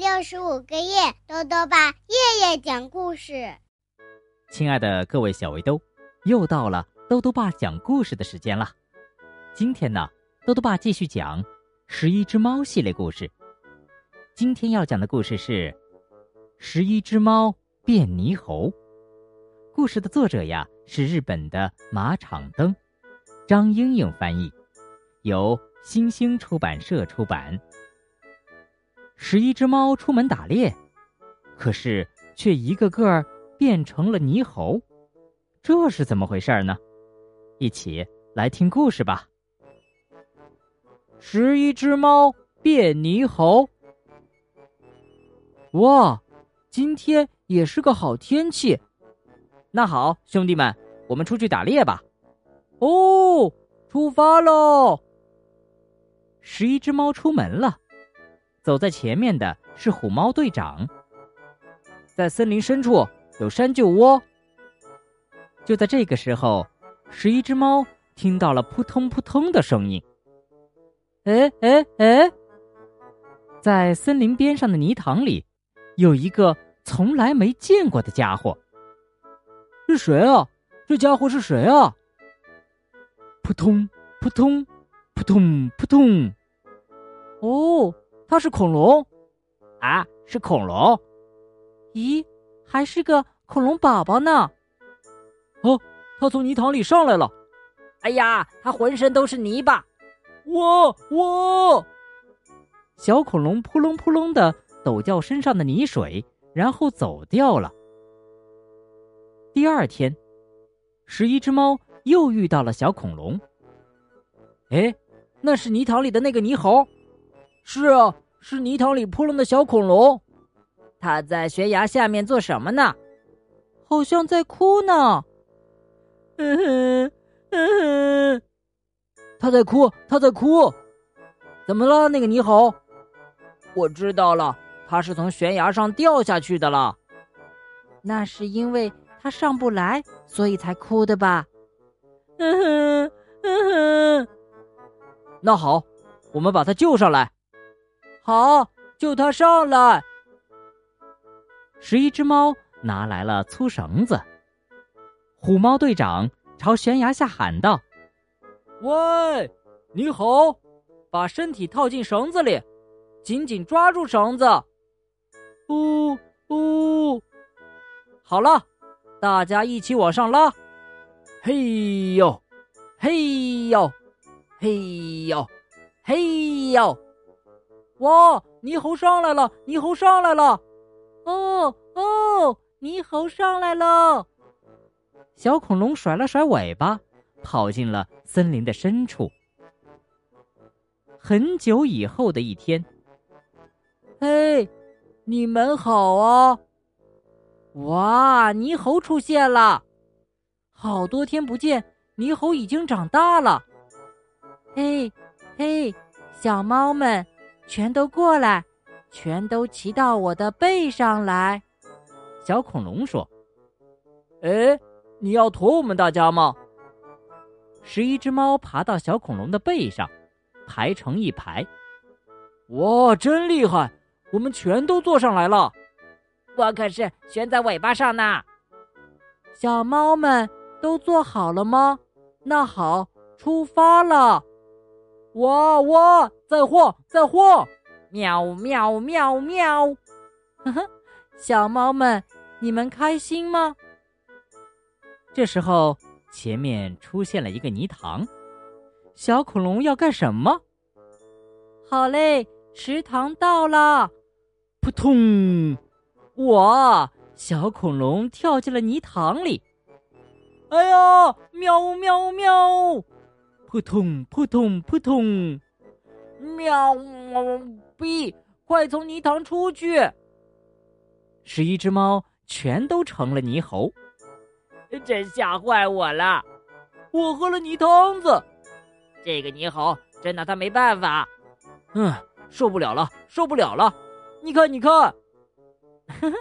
六十五个夜，豆豆爸夜夜讲故事。亲爱的各位小围兜，又到了豆豆爸讲故事的时间了。今天呢，豆豆爸继续讲《十一只猫》系列故事。今天要讲的故事是《十一只猫变猕猴》。故事的作者呀是日本的马场灯，张英英翻译，由新星出版社出版。十一只猫出门打猎，可是却一个个变成了猕猴，这是怎么回事呢？一起来听故事吧。十一只猫变猕猴。哇，今天也是个好天气。那好，兄弟们，我们出去打猎吧。哦，出发喽！十一只猫出门了。走在前面的是虎猫队长。在森林深处有山鹫窝。就在这个时候，十一只猫听到了扑通扑通的声音。哎哎哎！在森林边上的泥塘里，有一个从来没见过的家伙。是谁啊？这家伙是谁啊？扑通扑通扑通扑通！哦。它是恐龙，啊，是恐龙，咦，还是个恐龙宝宝呢？哦，它从泥塘里上来了，哎呀，它浑身都是泥巴，哇哇！小恐龙扑棱扑棱的抖掉身上的泥水，然后走掉了。第二天，十一只猫又遇到了小恐龙。哎，那是泥塘里的那个泥猴。是啊，是泥塘里扑棱的小恐龙，它在悬崖下面做什么呢？好像在哭呢。嗯哼，嗯哼，他在哭，他在哭。怎么了，那个泥猴？我知道了，他是从悬崖上掉下去的了。那是因为他上不来，所以才哭的吧？嗯哼，嗯哼。那好，我们把他救上来。好，救他上来。十一只猫拿来了粗绳子。虎猫队长朝悬崖下喊道：“喂，你好，把身体套进绳子里，紧紧抓住绳子。”呜呜，好了，大家一起往上拉。嘿呦，嘿呦，嘿呦，嘿呦。哇！猕猴上来了！猕猴上来了！哦哦！猕猴上来了！小恐龙甩了甩尾巴，跑进了森林的深处。很久以后的一天，嘿，你们好啊！哇，猕猴出现了！好多天不见，猕猴已经长大了。嘿，嘿，小猫们。全都过来，全都骑到我的背上来。小恐龙说：“哎，你要驮我们大家吗？”十一只猫爬到小恐龙的背上，排成一排。哇，真厉害！我们全都坐上来了。我可是悬在尾巴上呢。小猫们都坐好了吗？那好，出发了。哇哇，在晃，在晃，喵喵喵喵，呵呵，小猫们，你们开心吗？这时候，前面出现了一个泥塘，小恐龙要干什么？好嘞，池塘到了，扑通！哇，小恐龙跳进了泥塘里，哎呀，喵喵喵！扑通扑通扑通，喵！逼，快从泥塘出去！十一只猫全都成了泥猴，真吓坏我了！我喝了泥汤子，这个泥猴真拿他没办法。嗯，受不了了，受不了了！你看，你看，呵呵，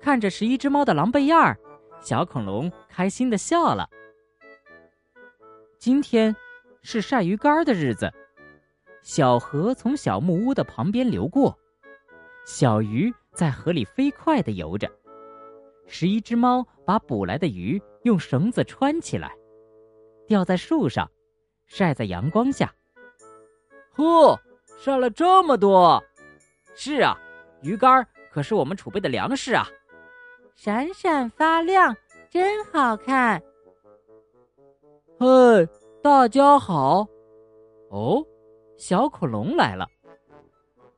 看着十一只猫的狼狈样儿，小恐龙开心的笑了。今天。是晒鱼干的日子，小河从小木屋的旁边流过，小鱼在河里飞快地游着。十一只猫把捕来的鱼用绳子穿起来，吊在树上，晒在阳光下。呵，晒了这么多！是啊，鱼干可是我们储备的粮食啊！闪闪发亮，真好看。嘿，大家好！哦，小恐龙来了。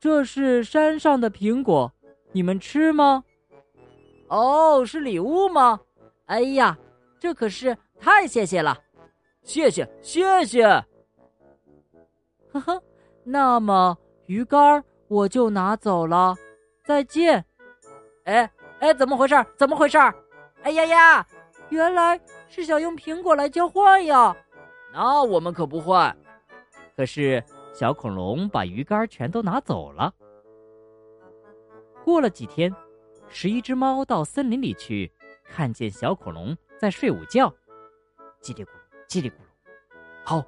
这是山上的苹果，你们吃吗？哦，是礼物吗？哎呀，这可是太谢谢了！谢谢，谢谢。呵呵，那么鱼竿我就拿走了，再见。哎哎，怎么回事？怎么回事？哎呀呀，原来是想用苹果来交换呀！那我们可不换。可是小恐龙把鱼竿全都拿走了。过了几天，十一只猫到森林里去，看见小恐龙在睡午觉，叽里咕噜，叽里咕噜。好，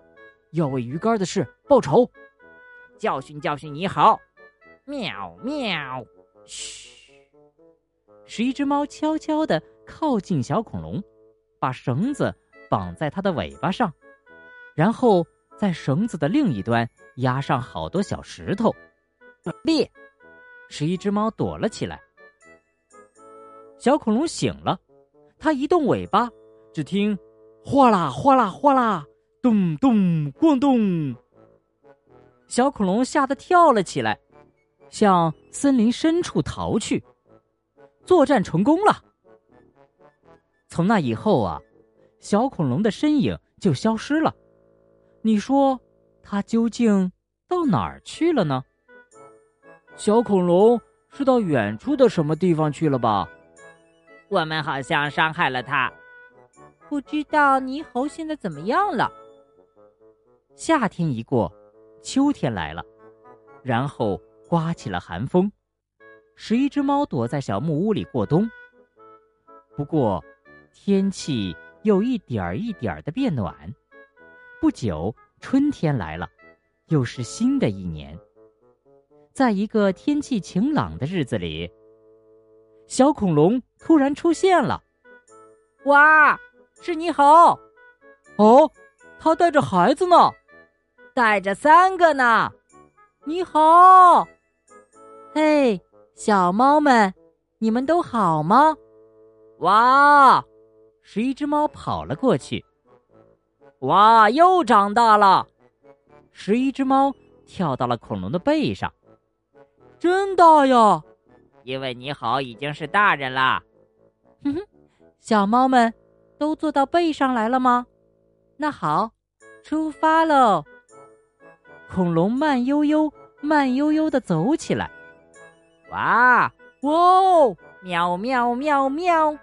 要为鱼竿的事报仇，教训教训你好。喵喵，嘘。十一只猫悄悄地靠近小恐龙，把绳子绑在它的尾巴上，然后。在绳子的另一端压上好多小石头，准备。十一只猫躲了起来。小恐龙醒了，它一动尾巴，只听哗啦哗啦哗啦，咚咚咣咚。小恐龙吓得跳了起来，向森林深处逃去。作战成功了。从那以后啊，小恐龙的身影就消失了。你说，它究竟到哪儿去了呢？小恐龙是到远处的什么地方去了吧？我们好像伤害了它，不知道猕猴现在怎么样了。夏天一过，秋天来了，然后刮起了寒风，十一只猫躲在小木屋里过冬。不过，天气又一点儿一点儿的变暖。不久，春天来了，又是新的一年。在一个天气晴朗的日子里，小恐龙突然出现了。哇，是你好！哦，他带着孩子呢，带着三个呢。你好，嘿，小猫们，你们都好吗？哇，十一只猫跑了过去。哇，又长大了！十一只猫跳到了恐龙的背上，真大呀！因为你好已经是大人啦。哼哼，小猫们都坐到背上来了吗？那好，出发喽！恐龙慢悠悠、慢悠悠的走起来。哇哦！喵喵喵喵！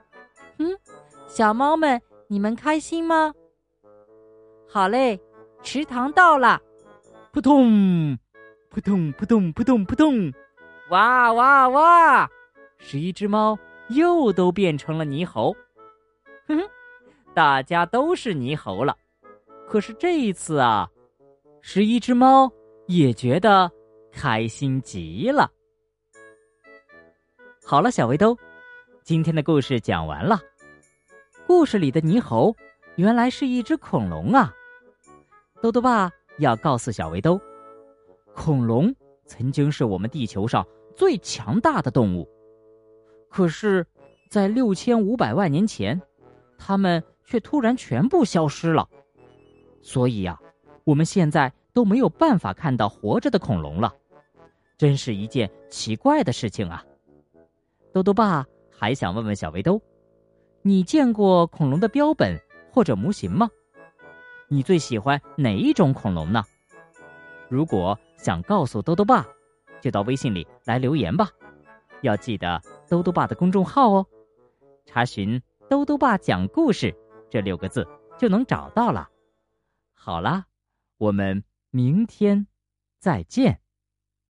嗯，小猫们，你们开心吗？好嘞，池塘到了，扑通，扑通，扑通，扑通，扑通，哇哇哇！十一只猫又都变成了泥猴，哼哼，大家都是泥猴了。可是这一次啊，十一只猫也觉得开心极了。好了，小围兜，今天的故事讲完了。故事里的猕猴原来是一只恐龙啊。豆豆爸要告诉小围兜，恐龙曾经是我们地球上最强大的动物，可是，在六千五百万年前，它们却突然全部消失了。所以呀，我们现在都没有办法看到活着的恐龙了，真是一件奇怪的事情啊！豆豆爸还想问问小围兜，你见过恐龙的标本或者模型吗？你最喜欢哪一种恐龙呢？如果想告诉兜兜爸，就到微信里来留言吧。要记得兜兜爸的公众号哦，查询“兜兜爸讲故事”这六个字就能找到了。好啦，我们明天再见。